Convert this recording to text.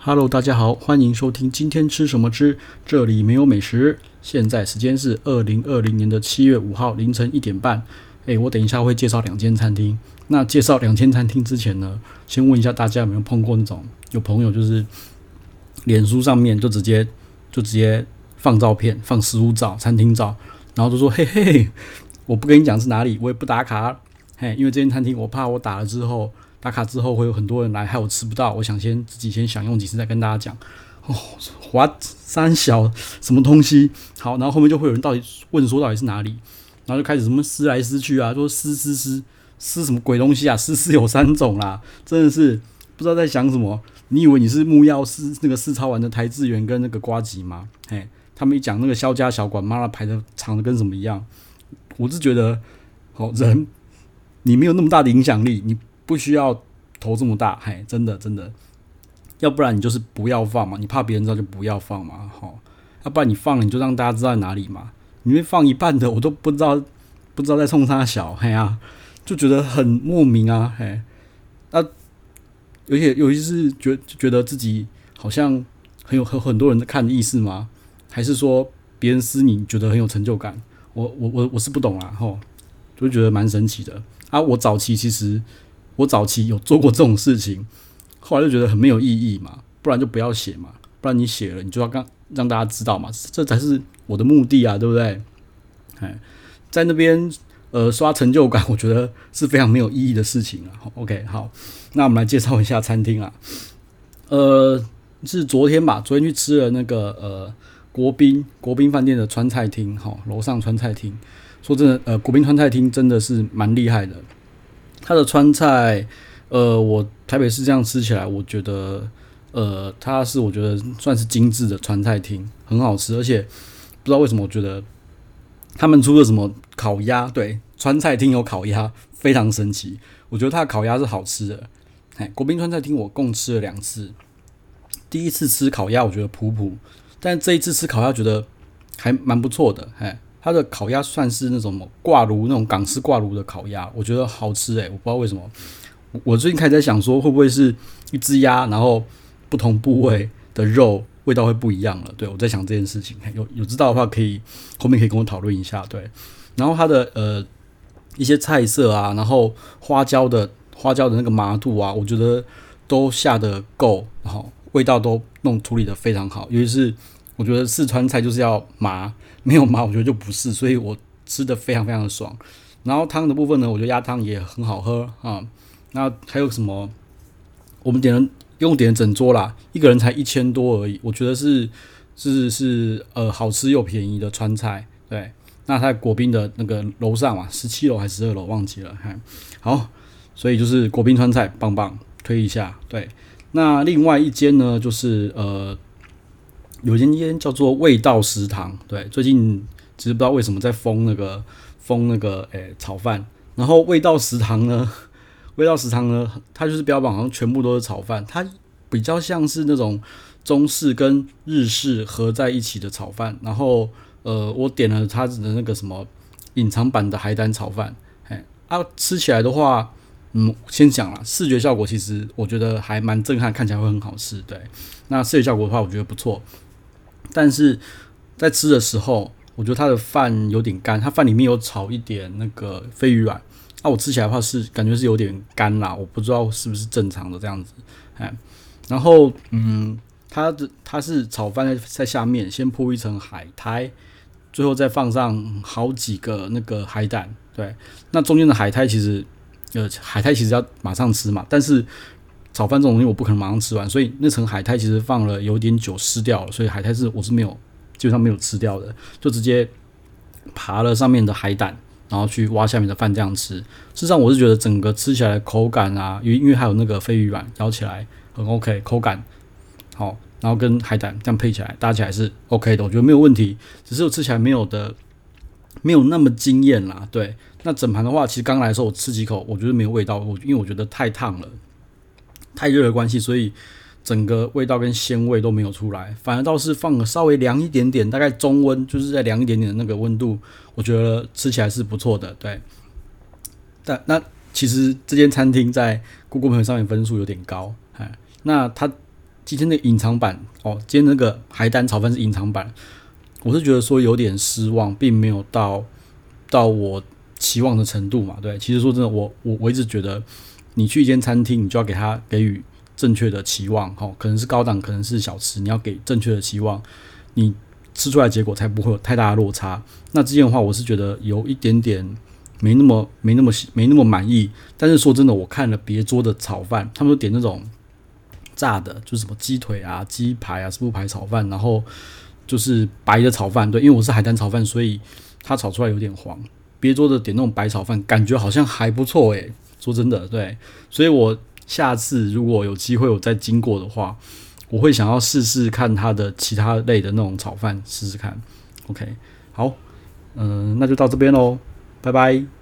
Hello，大家好，欢迎收听今天吃什么吃，这里没有美食。现在时间是二零二零年的七月五号凌晨一点半。诶，我等一下会介绍两间餐厅。那介绍两间餐厅之前呢，先问一下大家有没有碰过那种有朋友就是脸书上面就直接就直接放照片，放食物照、餐厅照，然后就说嘿嘿，我不跟你讲是哪里，我也不打卡，嘿，因为这间餐厅我怕我打了之后。打卡之后会有很多人来，害我吃不到。我想先自己先享用几次，再跟大家讲。哦，华三小什么东西？好，然后后面就会有人到底问说到底是哪里，然后就开始什么撕来撕去啊，说撕撕撕撕什么鬼东西啊？撕撕有三种啦，真的是不知道在想什么。你以为你是木曜四那个四超玩的台智源跟那个瓜吉吗？嘿，他们一讲那个萧家小馆，妈的排的长的跟什么一样。我是觉得，好人你没有那么大的影响力，你。不需要头这么大，嘿，真的真的，要不然你就是不要放嘛，你怕别人知道就不要放嘛，好，要不然你放了你就让大家知道在哪里嘛，你会放一半的我都不知道，不知道在冲啥小，嘿啊，就觉得很莫名啊，嘿，啊，而且尤其是觉觉得自己好像很有很很多人在看的意思吗？还是说别人撕你觉得很有成就感？我我我我是不懂啦，吼，就觉得蛮神奇的啊，我早期其实。我早期有做过这种事情，后来就觉得很没有意义嘛，不然就不要写嘛，不然你写了，你就要让让大家知道嘛，这才是我的目的啊，对不对？哎，在那边呃刷成就感，我觉得是非常没有意义的事情啊。OK，好，那我们来介绍一下餐厅啊，呃，是昨天吧，昨天去吃了那个呃国宾国宾饭店的川菜厅，哈，楼上川菜厅，说真的，呃，国宾川菜厅真的是蛮厉害的。它的川菜，呃，我台北市这样吃起来，我觉得，呃，它是我觉得算是精致的川菜厅，很好吃，而且不知道为什么，我觉得他们出了什么烤鸭，对，川菜厅有烤鸭，非常神奇。我觉得它的烤鸭是好吃的。哎，国宾川菜厅我共吃了两次，第一次吃烤鸭我觉得普普，但这一次吃烤鸭觉得还蛮不错的，哎。它的烤鸭算是那种挂炉那种港式挂炉的烤鸭，我觉得好吃诶、我不知道为什么。我最近开始在想说，会不会是一只鸭，然后不同部位的肉味道会不一样了？对，我在想这件事情，有有知道的话可以后面可以跟我讨论一下。对，然后它的呃一些菜色啊，然后花椒的花椒的那个麻度啊，我觉得都下得够，然后味道都弄处理得非常好，尤其是。我觉得四川菜就是要麻，没有麻，我觉得就不是，所以我吃的非常非常的爽。然后汤的部分呢，我觉得鸭汤也很好喝啊。那还有什么？我们点了，用点了整桌啦，一个人才一千多而已。我觉得是是是呃好吃又便宜的川菜。对，那在国宾的那个楼上嘛，十七楼还是十二楼忘记了。哈，好，所以就是国宾川菜棒棒，推一下。对，那另外一间呢，就是呃。有一间叫做味道食堂，对，最近其实不知道为什么在封那个封那个诶、炒饭，然后味道食堂呢，味道食堂呢，它就是标榜好像全部都是炒饭，它比较像是那种中式跟日式合在一起的炒饭，然后呃，我点了它的那个什么隐藏版的海胆炒饭，哎，啊，吃起来的话，嗯，先讲了视觉效果，其实我觉得还蛮震撼，看起来会很好吃，对，那视觉效果的话，我觉得不错。但是在吃的时候，我觉得它的饭有点干，它饭里面有炒一点那个飞鱼卵，啊，我吃起来的话是感觉是有点干啦，我不知道是不是正常的这样子，哎，然后嗯，它的它是炒饭在在下面先铺一层海苔，最后再放上好几个那个海胆，对，那中间的海苔其实呃海苔其实要马上吃嘛，但是。炒饭这种东西我不可能马上吃完，所以那层海苔其实放了有点久湿掉了，所以海苔是我是没有基本上没有吃掉的，就直接扒了上面的海胆，然后去挖下面的饭这样吃。事实上我是觉得整个吃起来口感啊，因为因为还有那个飞鱼卵咬起来很 OK，口感好，然后跟海胆这样配起来搭起来是 OK 的，我觉得没有问题。只是我吃起来没有的没有那么惊艳啦。对，那整盘的话，其实刚来的时候我吃几口，我觉得没有味道，我因为我觉得太烫了。太热的关系，所以整个味道跟鲜味都没有出来，反而倒是放了稍微凉一点点，大概中温，就是在凉一点点的那个温度，我觉得吃起来是不错的。对，但那其实这间餐厅在 Google 评分上面分数有点高，哎，那它今天的隐藏版哦，今天那个海胆炒饭是隐藏版，我是觉得说有点失望，并没有到到我期望的程度嘛。对，其实说真的，我我我一直觉得，你去一间餐厅，你就要给他给予正确的期望，哈，可能是高档，可能是小吃，你要给正确的期望，你吃出来结果才不会有太大的落差。那这件的话，我是觉得有一点点。没那么没那么没那么满意，但是说真的，我看了别桌的炒饭，他们都点那种炸的，就是什么鸡腿啊、鸡排啊、猪排炒饭，然后就是白的炒饭。对，因为我是海胆炒饭，所以它炒出来有点黄。别桌的点那种白炒饭，感觉好像还不错诶。说真的，对，所以我下次如果有机会我再经过的话，我会想要试试看它的其他类的那种炒饭，试试看。OK，好，嗯、那就到这边喽。拜拜。